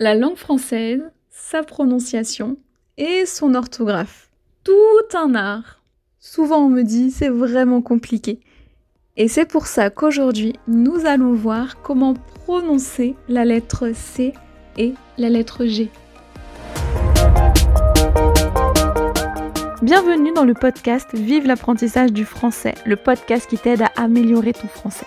La langue française, sa prononciation et son orthographe. Tout un art. Souvent on me dit c'est vraiment compliqué. Et c'est pour ça qu'aujourd'hui nous allons voir comment prononcer la lettre C et la lettre G. Bienvenue dans le podcast Vive l'apprentissage du français, le podcast qui t'aide à améliorer ton français.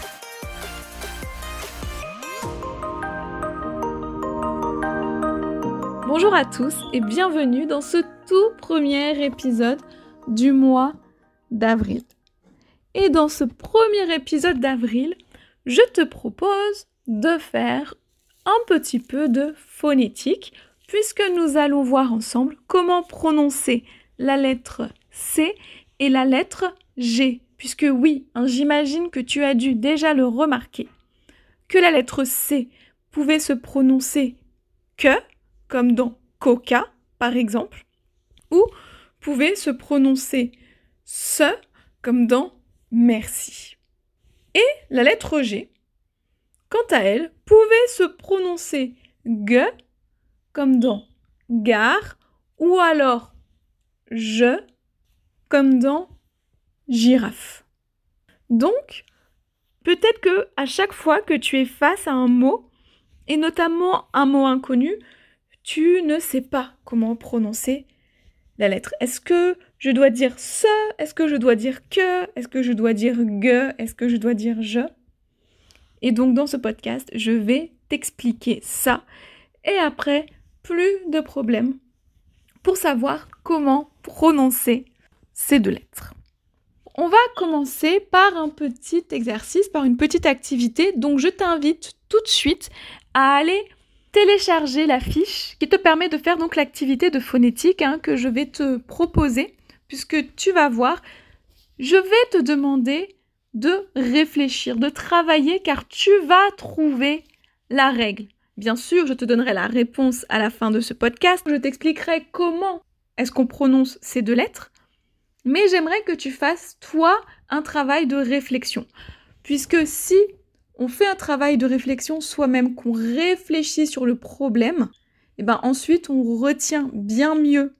Bonjour à tous et bienvenue dans ce tout premier épisode du mois d'avril. Et dans ce premier épisode d'avril, je te propose de faire un petit peu de phonétique puisque nous allons voir ensemble comment prononcer la lettre C et la lettre G. Puisque oui, hein, j'imagine que tu as dû déjà le remarquer, que la lettre C pouvait se prononcer que, comme dans coca, par exemple, ou pouvait se prononcer ce, comme dans merci. Et la lettre G, quant à elle, pouvait se prononcer g, comme dans gare, ou alors je, comme dans girafe. Donc, peut-être que à chaque fois que tu es face à un mot, et notamment un mot inconnu, tu ne sais pas comment prononcer la lettre. Est-ce que je dois dire ce? Est-ce que je dois dire que? Est-ce que je dois dire ge? Est-ce que je dois dire je? Et donc dans ce podcast, je vais t'expliquer ça. Et après, plus de problèmes pour savoir comment prononcer ces deux lettres. On va commencer par un petit exercice, par une petite activité. Donc je t'invite tout de suite à aller télécharger la fiche qui te permet de faire donc l'activité de phonétique hein, que je vais te proposer, puisque tu vas voir, je vais te demander de réfléchir, de travailler, car tu vas trouver la règle. Bien sûr, je te donnerai la réponse à la fin de ce podcast. Je t'expliquerai comment est-ce qu'on prononce ces deux lettres. Mais j'aimerais que tu fasses, toi, un travail de réflexion. Puisque si on fait un travail de réflexion soi-même, qu'on réfléchit sur le problème, et ben ensuite on retient bien mieux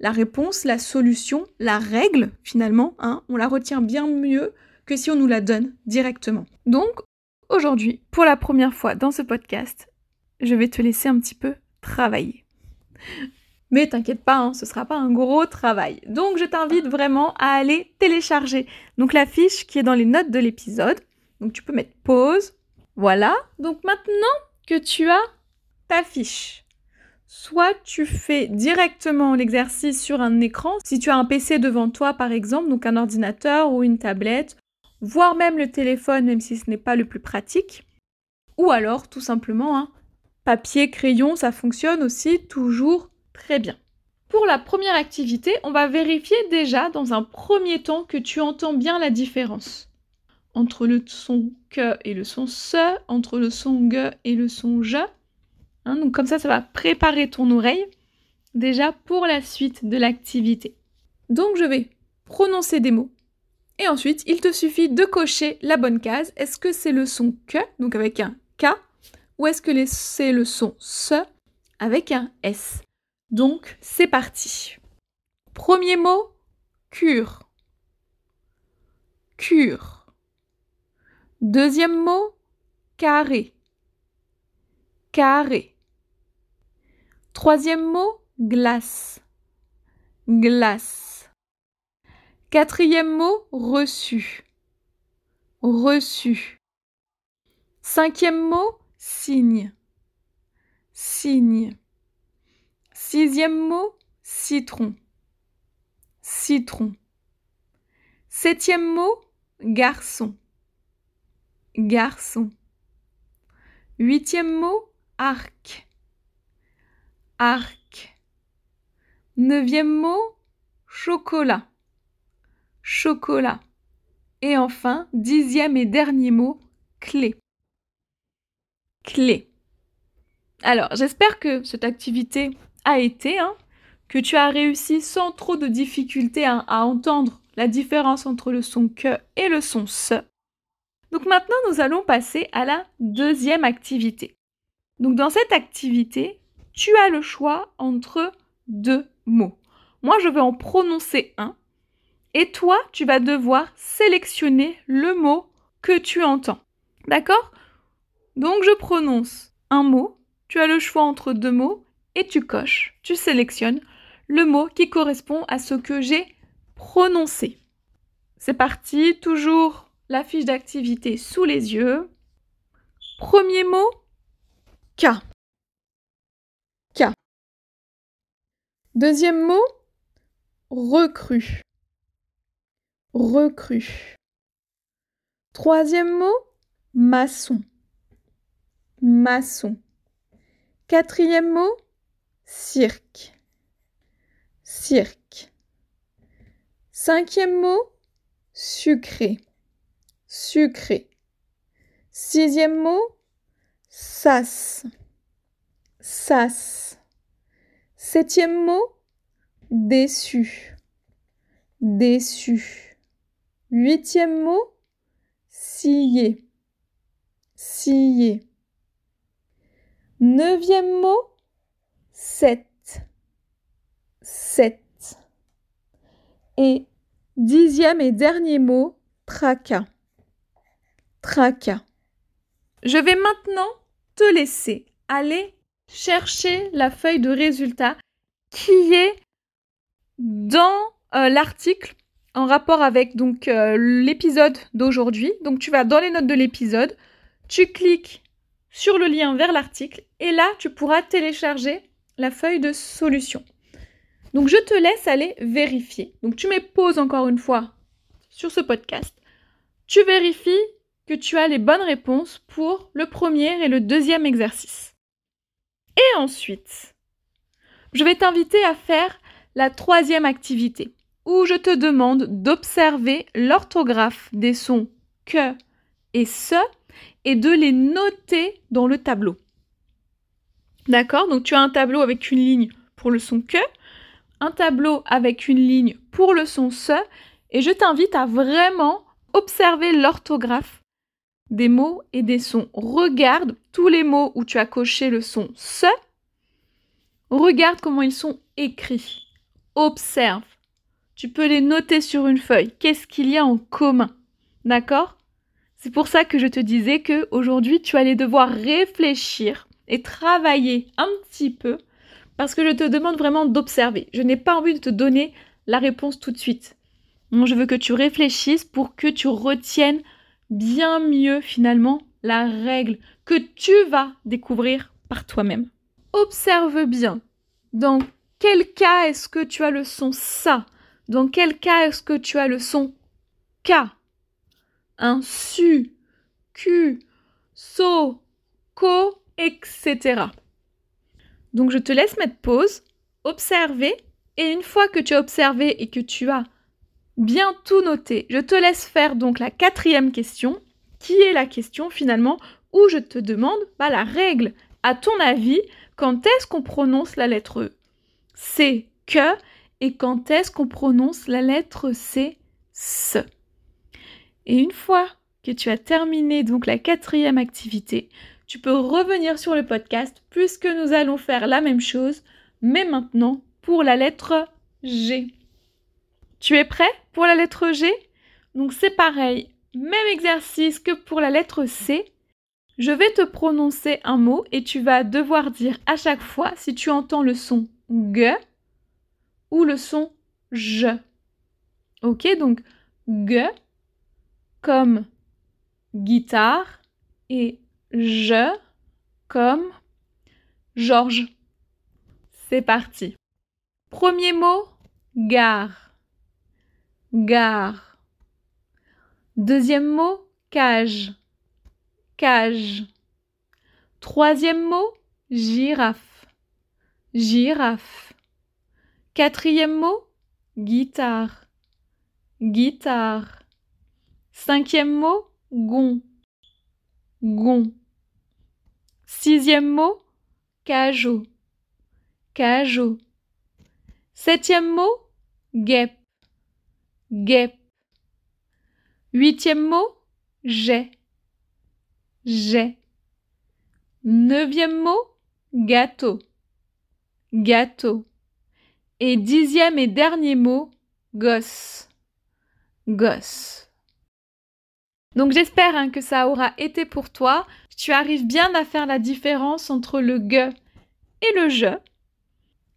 la réponse, la solution, la règle finalement, hein, on la retient bien mieux que si on nous la donne directement. Donc aujourd'hui, pour la première fois dans ce podcast, je vais te laisser un petit peu travailler. Mais t'inquiète pas, hein, ce sera pas un gros travail. Donc je t'invite vraiment à aller télécharger donc la fiche qui est dans les notes de l'épisode. Donc tu peux mettre pause. Voilà. Donc maintenant que tu as ta fiche, soit tu fais directement l'exercice sur un écran, si tu as un PC devant toi par exemple, donc un ordinateur ou une tablette, voire même le téléphone, même si ce n'est pas le plus pratique. Ou alors tout simplement, hein, papier, crayon, ça fonctionne aussi toujours Très bien. Pour la première activité, on va vérifier déjà dans un premier temps que tu entends bien la différence entre le son que et le son se, entre le son ge et le son je. Hein, donc comme ça, ça va préparer ton oreille déjà pour la suite de l'activité. Donc je vais prononcer des mots et ensuite il te suffit de cocher la bonne case. Est-ce que c'est le son que, donc avec un K, ou est-ce que c'est le son se avec un S? Donc, c'est parti. Premier mot, cure. Cure. Deuxième mot, carré. Carré. Troisième mot, glace. Glace. Quatrième mot, reçu. Reçu. Cinquième mot, signe. Signe. Sixième mot, citron. Citron. Septième mot, garçon. Garçon. Huitième mot, arc. Arc. Neuvième mot, chocolat. Chocolat. Et enfin, dixième et dernier mot, clé. Clé. Alors, j'espère que cette activité a été, hein, que tu as réussi sans trop de difficultés à, entendre la différence entre le son que et le son se. Donc maintenant, nous allons passer à la deuxième activité. Donc dans cette activité, tu as le choix entre deux mots. Moi, je vais en prononcer un et toi, tu vas devoir sélectionner le mot que tu entends. D'accord? Donc je prononce un mot, tu as le choix entre deux mots et tu coches, tu sélectionnes le mot qui correspond à ce que j'ai prononcé. C'est parti, toujours la fiche d'activité sous les yeux. Premier mot, K. K. Deuxième mot, recrue. Recrue. Troisième mot, maçon. Maçon. Quatrième mot, cirque. Cirque. Cinquième mot, sucré. Sucré. Sixième mot, sas. Sas. Septième mot, déçu. Déçu. Huitième mot, scier. Scier. Neuvième mot, sept. Sept. Et dixième et dernier mot, tracas. Je vais maintenant te laisser aller chercher la feuille de résultat qui est dans euh, l'article en rapport avec donc euh, l'épisode d'aujourd'hui. Donc tu vas dans les notes de l'épisode, tu cliques sur le lien vers l'article et là tu pourras télécharger la feuille de solution. Donc je te laisse aller vérifier. Donc tu mets pause encore une fois sur ce podcast. Tu vérifies que tu as les bonnes réponses pour le premier et le deuxième exercice. Et ensuite, je vais t'inviter à faire la troisième activité où je te demande d'observer l'orthographe des sons que et ce et de les noter dans le tableau. D'accord? Donc tu as un tableau avec une ligne pour le son que, un tableau avec une ligne pour le son ce, et je t'invite à vraiment observer l'orthographe des mots et des sons. Regarde tous les mots où tu as coché le son ce. Regarde comment ils sont écrits. Observe. Tu peux les noter sur une feuille. Qu'est-ce qu'il y a en commun? D'accord? C'est pour ça que je te disais que aujourd'hui tu allais devoir réfléchir et travailler un petit peu parce que je te demande vraiment d'observer. Je n'ai pas envie de te donner la réponse tout de suite. je veux que tu réfléchisses pour que tu retiennes bien mieux finalement la règle que tu vas découvrir par toi-même. Observe bien. Dans quel cas est-ce que tu as le son ça? Dans quel cas est-ce que tu as le son K? Un su, Q, so, ko, etc. Donc je te laisse mettre pause, observer, et une fois que tu as observé et que tu as bien tout noté. Je te laisse faire donc la quatrième question, qui est la question finalement où je te demande bah, la règle. À ton avis, quand est-ce qu'on prononce la lettre E C'est que et quand est-ce qu'on prononce la lettre C? Ce Et une fois que tu as terminé donc la quatrième activité, tu peux revenir sur le podcast puisque nous allons faire la même chose, mais maintenant pour la lettre G. Tu es prêt pour la lettre G? Donc c'est pareil, même exercice que pour la lettre C. Je vais te prononcer un mot et tu vas devoir dire à chaque fois si tu entends le son G ou le son je. Ok, donc G comme guitare et je comme Georges. C'est parti. Premier mot, gare gare. Deuxième mot, cage, cage. Troisième mot, girafe, girafe. Quatrième mot, guitare. Guitare. Cinquième mot, gon. Gon. Sixième mot, cajot. Cajot. Septième mot, guêpe. Guêpe. Huitième mot, j'ai. J'ai. Neuvième mot, gâteau. Gâteau. Et dixième et dernier mot, gosse. Gosse. Donc j'espère hein, que ça aura été pour toi. Tu arrives bien à faire la différence entre le ge et le je.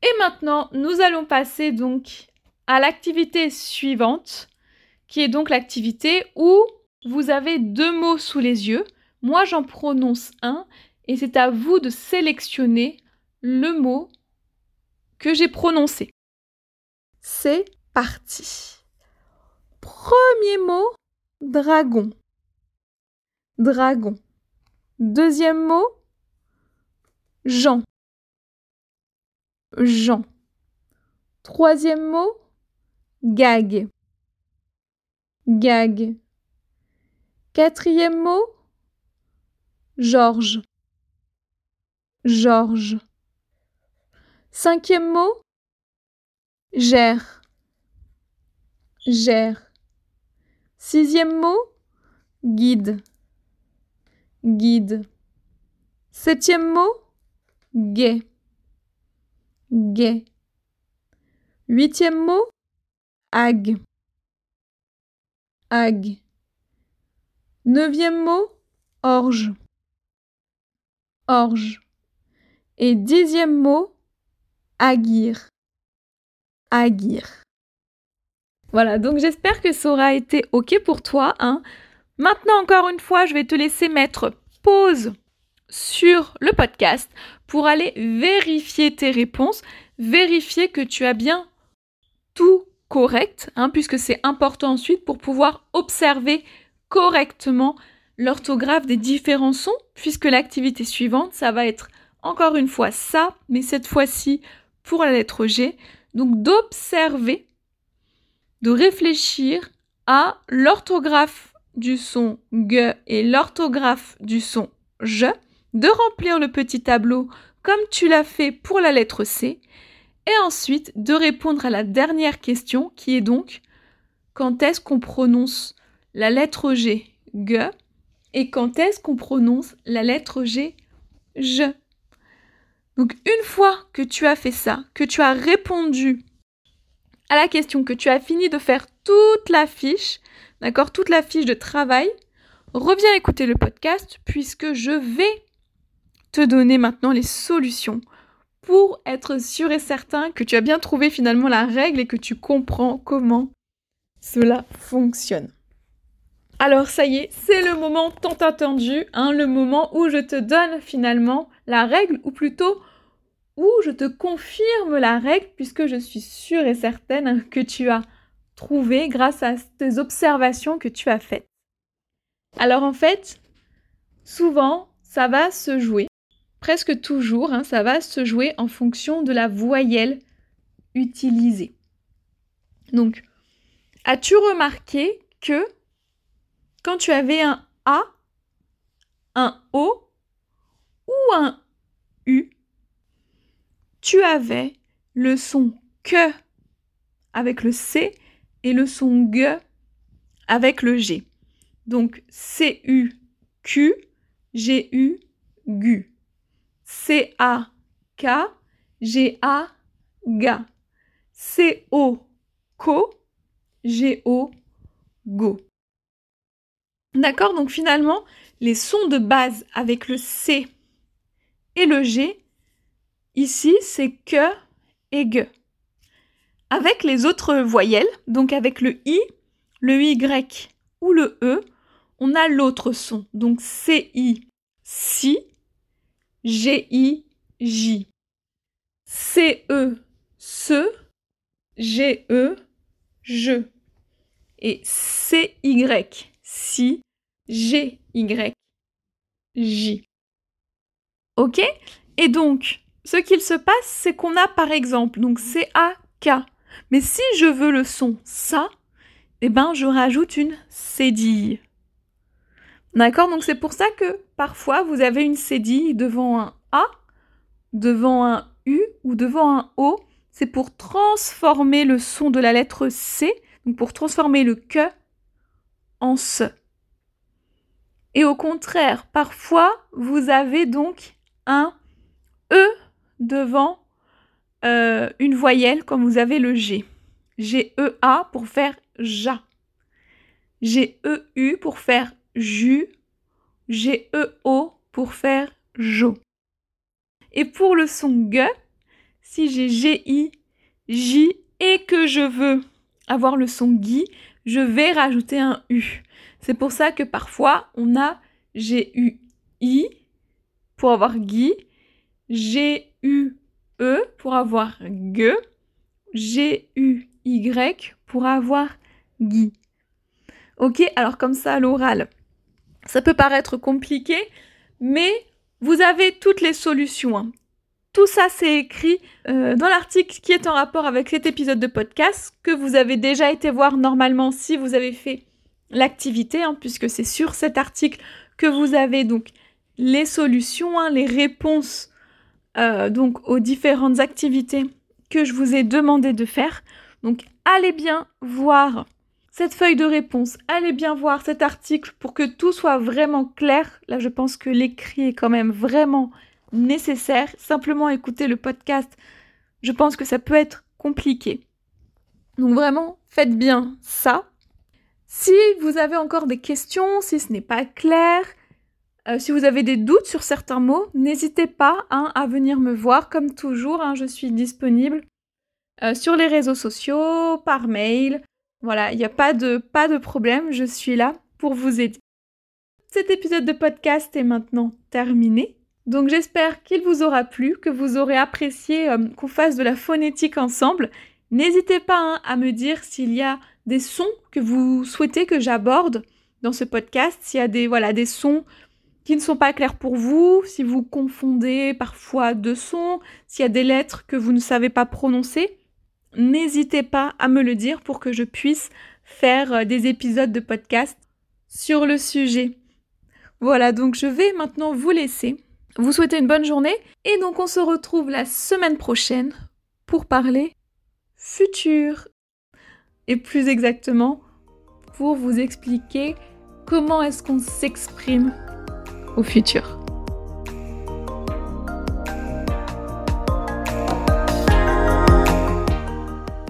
Et maintenant, nous allons passer donc à l'activité suivante, qui est donc l'activité où vous avez deux mots sous les yeux. Moi, j'en prononce un et c'est à vous de sélectionner le mot que j'ai prononcé. C'est parti. Premier mot, dragon. Dragon. Deuxième mot, Jean. Jean. Troisième mot, gag. Gag. Quatrième mot, Georges. Georges. Cinquième mot, gère. Gère. Sixième mot, guide. Guide. Septième mot, gai. Gai. Huitième mot, ag. Ag. Neuvième mot, orge. Orge. Et dixième mot, aguir. Aguir. Voilà, donc j'espère que ça aura été OK pour toi. Hein. Maintenant, encore une fois, je vais te laisser mettre pause sur le podcast pour aller vérifier tes réponses, vérifier que tu as bien tout correct, hein, puisque c'est important ensuite pour pouvoir observer correctement l'orthographe des différents sons, puisque l'activité suivante, ça va être encore une fois ça, mais cette fois-ci pour la lettre G. Donc d'observer, de réfléchir à l'orthographe du son G et l'orthographe du son je, de remplir le petit tableau comme tu l'as fait pour la lettre C, et ensuite de répondre à la dernière question qui est donc quand est-ce qu'on prononce la lettre G G et quand est-ce qu'on prononce la lettre G je. Donc une fois que tu as fait ça, que tu as répondu à la question, que tu as fini de faire toute la fiche, d'accord, toute la fiche de travail, reviens écouter le podcast puisque je vais te donner maintenant les solutions pour être sûr et certain que tu as bien trouvé finalement la règle et que tu comprends comment cela fonctionne. Alors ça y est, c'est le moment tant attendu, hein, le moment où je te donne finalement la règle, ou plutôt où je te confirme la règle, puisque je suis sûre et certaine que tu as trouvé grâce à tes observations que tu as faites. Alors en fait, souvent, ça va se jouer, presque toujours, hein, ça va se jouer en fonction de la voyelle utilisée. Donc, as-tu remarqué que quand tu avais un A, un O ou un U, tu avais le son que avec le C et le son G avec le G. Donc C-U-Q, G-U, GU. C-A-K, G-A, GA. C-O, CO, G-O, GO. D'accord Donc finalement, les sons de base avec le C et le G, ici, c'est que et ge. Avec les autres voyelles, donc avec le I, le Y ou le E, on a l'autre son. Donc C-I, si, G-I, J. C-E, ce, G-E, je. Et C-Y, si, G, Y, J. Ok? Et donc, ce qu'il se passe, c'est qu'on a par exemple, donc C-A, K. Mais si je veux le son ça, eh ben je rajoute une cédille. D'accord Donc c'est pour ça que parfois vous avez une cédille devant un A, devant un U ou devant un O. C'est pour transformer le son de la lettre C, donc pour transformer le que en ce. Et au contraire, parfois vous avez donc un E devant euh, une voyelle comme vous avez le G. G-E-A pour faire ja. G-E-U pour faire jus. G-E-O pour faire jo. Et pour le son G, si j'ai G-I, J et que je veux avoir le son Gui, je vais rajouter un U. C'est pour ça que parfois on a G-U-I pour avoir Guy, G-U-E pour avoir G, G-U-Y pour avoir Guy. Ok, alors comme ça, l'oral, ça peut paraître compliqué, mais vous avez toutes les solutions. Hein. Tout ça, c'est écrit euh, dans l'article qui est en rapport avec cet épisode de podcast que vous avez déjà été voir normalement si vous avez fait l'activité, hein, puisque c'est sur cet article que vous avez donc les solutions, hein, les réponses euh, donc aux différentes activités que je vous ai demandé de faire. Donc allez bien voir feuille de réponse, allez bien voir cet article pour que tout soit vraiment clair. Là, je pense que l'écrit est quand même vraiment nécessaire. Simplement écouter le podcast, je pense que ça peut être compliqué. Donc vraiment, faites bien ça. Si vous avez encore des questions, si ce n'est pas clair, euh, si vous avez des doutes sur certains mots, n'hésitez pas hein, à venir me voir. Comme toujours, hein, je suis disponible euh, sur les réseaux sociaux, par mail. Voilà, il n'y a pas de, pas de problème, je suis là pour vous aider. Cet épisode de podcast est maintenant terminé. Donc j'espère qu'il vous aura plu, que vous aurez apprécié euh, qu'on fasse de la phonétique ensemble. N'hésitez pas hein, à me dire s'il y a des sons que vous souhaitez que j'aborde dans ce podcast, s'il y a des, voilà, des sons qui ne sont pas clairs pour vous, si vous confondez parfois deux sons, s'il y a des lettres que vous ne savez pas prononcer, n'hésitez pas à me le dire pour que je puisse faire euh, des épisodes de podcast sur le sujet. Voilà, donc je vais maintenant vous laisser, vous souhaiter une bonne journée, et donc on se retrouve la semaine prochaine pour parler futur et plus exactement pour vous expliquer comment est-ce qu'on s'exprime au futur.